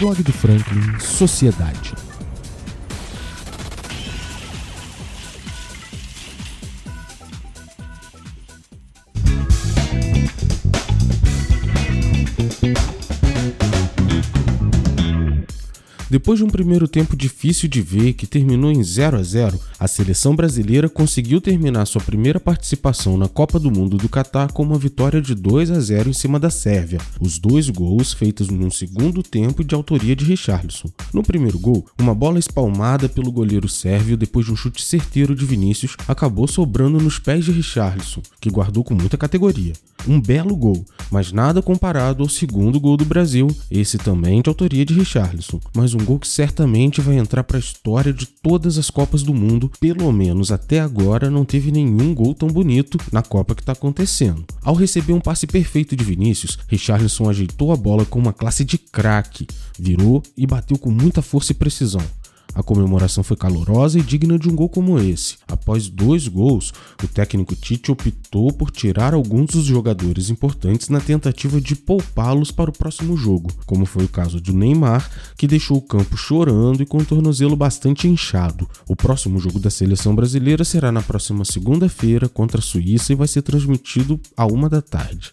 Blog do Franklin Sociedade. Depois de um primeiro tempo difícil de ver, que terminou em 0 a 0, a seleção brasileira conseguiu terminar sua primeira participação na Copa do Mundo do Catar com uma vitória de 2 a 0 em cima da Sérvia. Os dois gols feitos no segundo tempo de autoria de Richarlison. No primeiro gol, uma bola espalmada pelo goleiro sérvio depois de um chute certeiro de Vinícius acabou sobrando nos pés de Richarlison, que guardou com muita categoria. Um belo gol, mas nada comparado ao segundo gol do Brasil, esse também de autoria de Richarlison, mas um gol que certamente vai entrar para a história de todas as Copas do Mundo, pelo menos até agora não teve nenhum gol tão bonito na Copa que está acontecendo. Ao receber um passe perfeito de Vinícius, Richarlison ajeitou a bola com uma classe de craque, virou e bateu com muita força e precisão. A comemoração foi calorosa e digna de um gol como esse. Após dois gols, o técnico Tite optou por tirar alguns dos jogadores importantes na tentativa de poupá-los para o próximo jogo, como foi o caso do Neymar, que deixou o campo chorando e com o tornozelo bastante inchado. O próximo jogo da seleção brasileira será na próxima segunda-feira contra a Suíça e vai ser transmitido a uma da tarde.